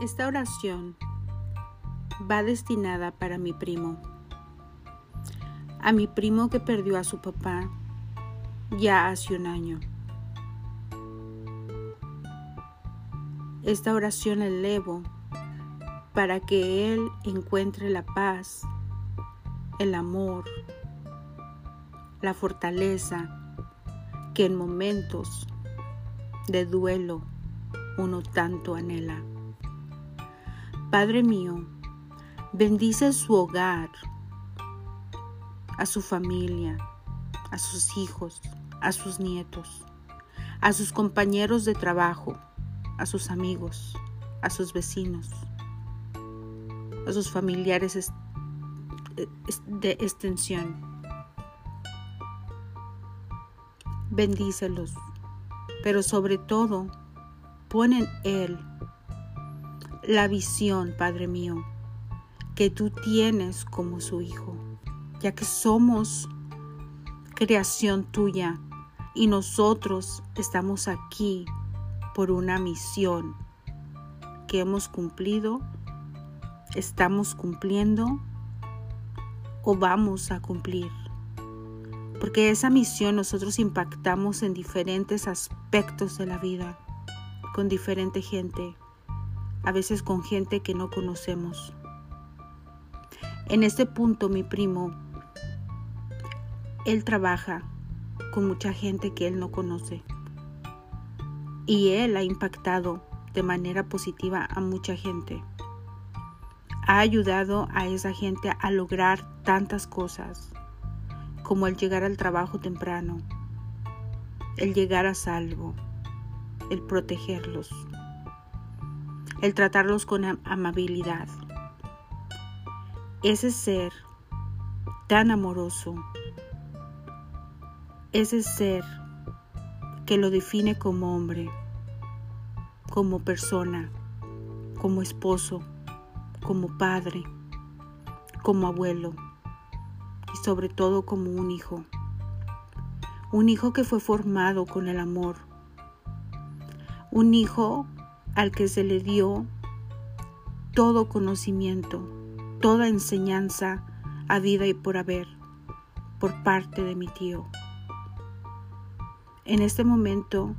Esta oración va destinada para mi primo, a mi primo que perdió a su papá ya hace un año. Esta oración la elevo para que él encuentre la paz, el amor, la fortaleza que en momentos de duelo uno tanto anhela. Padre mío, bendice su hogar, a su familia, a sus hijos, a sus nietos, a sus compañeros de trabajo, a sus amigos, a sus vecinos, a sus familiares de extensión. Bendícelos, pero sobre todo, pon en Él la visión, Padre mío, que tú tienes como su Hijo, ya que somos creación tuya y nosotros estamos aquí por una misión que hemos cumplido, estamos cumpliendo o vamos a cumplir. Porque esa misión nosotros impactamos en diferentes aspectos de la vida, con diferente gente, a veces con gente que no conocemos. En este punto mi primo, él trabaja con mucha gente que él no conoce y él ha impactado de manera positiva a mucha gente. Ha ayudado a esa gente a lograr tantas cosas, como el llegar al trabajo temprano, el llegar a salvo, el protegerlos, el tratarlos con amabilidad. Ese ser tan amoroso, ese ser que lo define como hombre, como persona, como esposo, como padre, como abuelo y sobre todo como un hijo. Un hijo que fue formado con el amor. Un hijo al que se le dio todo conocimiento, toda enseñanza a vida y por haber por parte de mi tío. En este momento,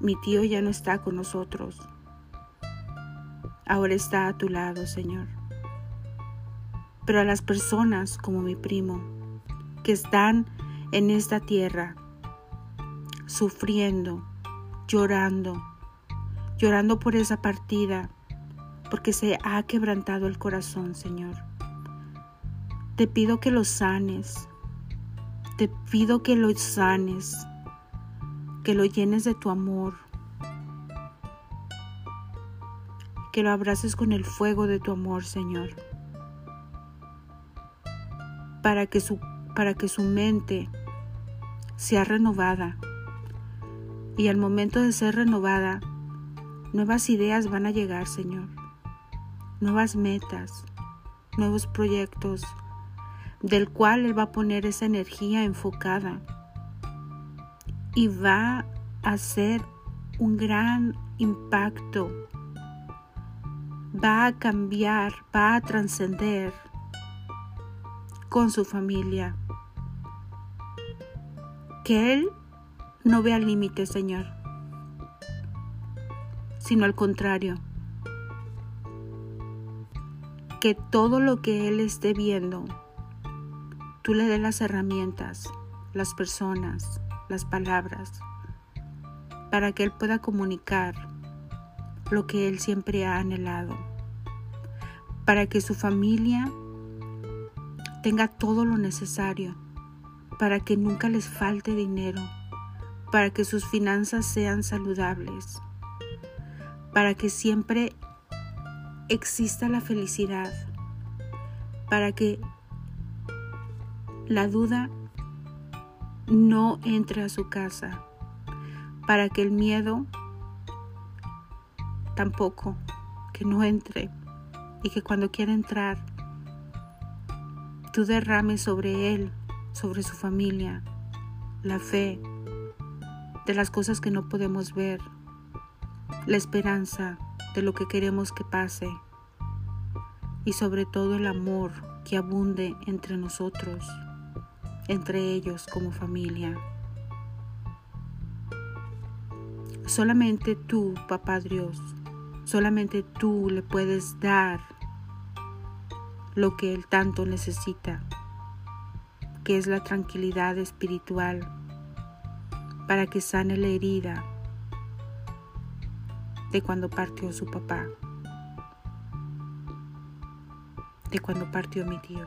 mi tío ya no está con nosotros. Ahora está a tu lado, Señor. Pero a las personas como mi primo, que están en esta tierra, sufriendo, llorando, llorando por esa partida, porque se ha quebrantado el corazón, Señor. Te pido que los sanes, te pido que los sanes, que lo llenes de tu amor, que lo abraces con el fuego de tu amor, Señor, para que su, para que su mente sea renovada y al momento de ser renovada, nuevas ideas van a llegar, Señor, nuevas metas, nuevos proyectos, del cual Él va a poner esa energía enfocada y va a hacer un gran impacto. Va a cambiar, va a trascender con su familia. Que Él no vea límite, Señor, sino al contrario. Que todo lo que Él esté viendo, tú le des las herramientas, las personas, las palabras, para que Él pueda comunicar lo que Él siempre ha anhelado, para que su familia tenga todo lo necesario, para que nunca les falte dinero, para que sus finanzas sean saludables, para que siempre exista la felicidad, para que la duda no entre a su casa, para que el miedo tampoco, que no entre y que cuando quiera entrar, tú derrames sobre él, sobre su familia, la fe de las cosas que no podemos ver, la esperanza de lo que queremos que pase y sobre todo el amor que abunde entre nosotros, entre ellos como familia. Solamente tú, Papá Dios, solamente tú le puedes dar lo que Él tanto necesita, que es la tranquilidad espiritual para que sane la herida de cuando partió su papá, de cuando partió mi tío.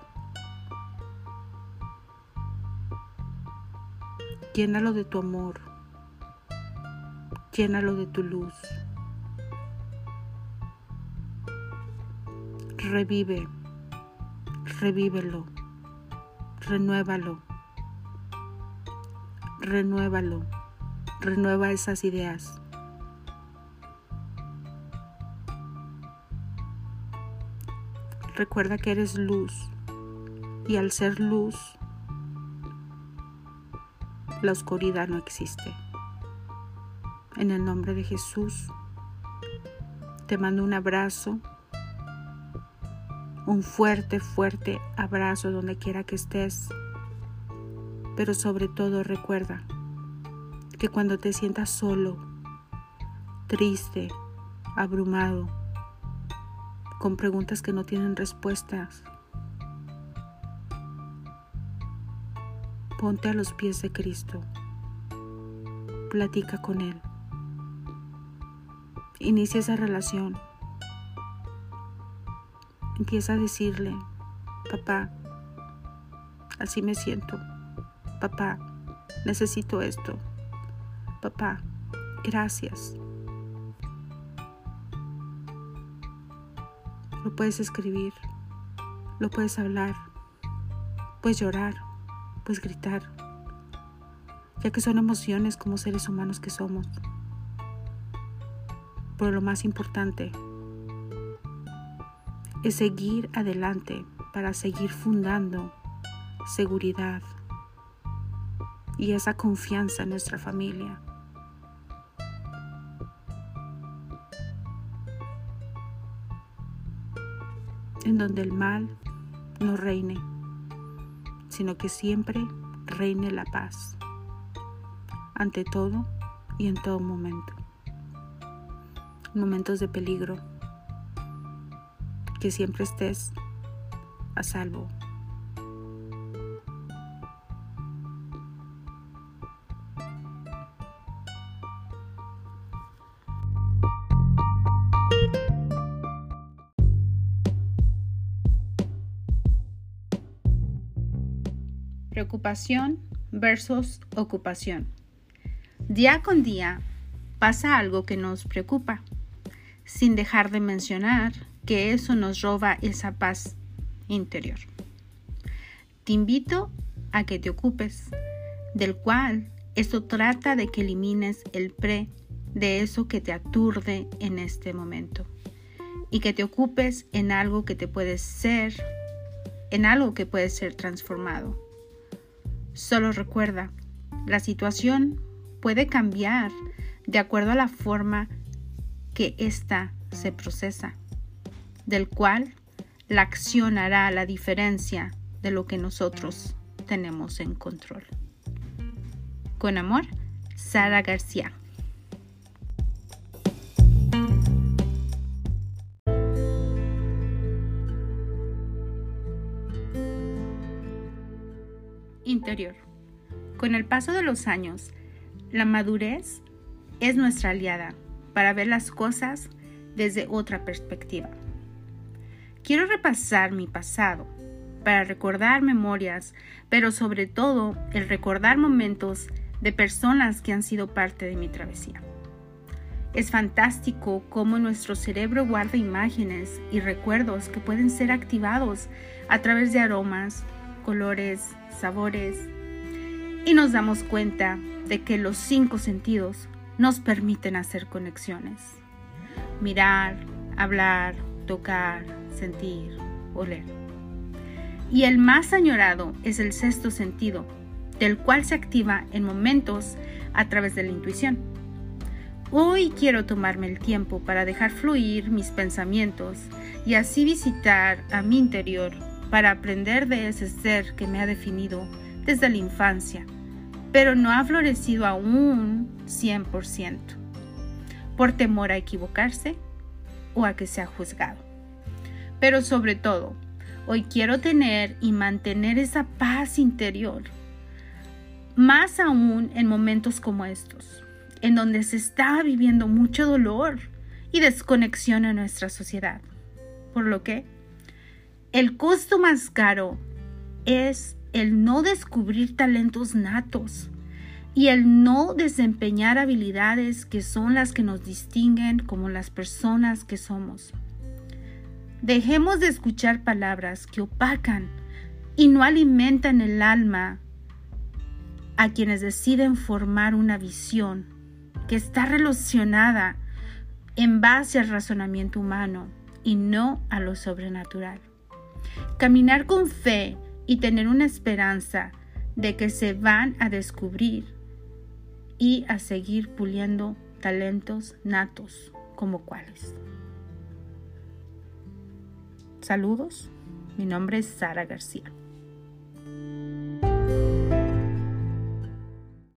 Llénalo de tu amor, llénalo de tu luz. Revive, revívelo, renuévalo, renuévalo, renueva esas ideas. Recuerda que eres luz y al ser luz, la oscuridad no existe. En el nombre de Jesús, te mando un abrazo, un fuerte, fuerte abrazo donde quiera que estés. Pero sobre todo recuerda que cuando te sientas solo, triste, abrumado, con preguntas que no tienen respuestas. Ponte a los pies de Cristo. Platica con Él. Inicia esa relación. Empieza a decirle, papá, así me siento. Papá, necesito esto. Papá, gracias. Lo puedes escribir, lo puedes hablar, puedes llorar, puedes gritar, ya que son emociones como seres humanos que somos. Pero lo más importante es seguir adelante para seguir fundando seguridad y esa confianza en nuestra familia. En donde el mal no reine, sino que siempre reine la paz, ante todo y en todo momento. momentos de peligro, que siempre estés a salvo. Preocupación versus ocupación. Día con día pasa algo que nos preocupa, sin dejar de mencionar que eso nos roba esa paz interior. Te invito a que te ocupes, del cual esto trata de que elimines el pre de eso que te aturde en este momento y que te ocupes en algo que te puede ser, en algo que puede ser transformado Solo recuerda, la situación puede cambiar de acuerdo a la forma que ésta se procesa, del cual la acción hará la diferencia de lo que nosotros tenemos en control. Con amor, Sara García. Con el paso de los años, la madurez es nuestra aliada para ver las cosas desde otra perspectiva. Quiero repasar mi pasado para recordar memorias, pero sobre todo el recordar momentos de personas que han sido parte de mi travesía. Es fantástico cómo nuestro cerebro guarda imágenes y recuerdos que pueden ser activados a través de aromas, colores, sabores y nos damos cuenta de que los cinco sentidos nos permiten hacer conexiones. Mirar, hablar, tocar, sentir, oler. Y el más añorado es el sexto sentido, del cual se activa en momentos a través de la intuición. Hoy quiero tomarme el tiempo para dejar fluir mis pensamientos y así visitar a mi interior para aprender de ese ser que me ha definido desde la infancia, pero no ha florecido aún 100%, por temor a equivocarse o a que sea juzgado. Pero sobre todo, hoy quiero tener y mantener esa paz interior, más aún en momentos como estos en donde se está viviendo mucho dolor y desconexión en nuestra sociedad. Por lo que el costo más caro es el no descubrir talentos natos y el no desempeñar habilidades que son las que nos distinguen como las personas que somos. Dejemos de escuchar palabras que opacan y no alimentan el alma a quienes deciden formar una visión que está relacionada en base al razonamiento humano y no a lo sobrenatural. Caminar con fe y tener una esperanza de que se van a descubrir y a seguir puliendo talentos natos como cuáles. Saludos, mi nombre es Sara García.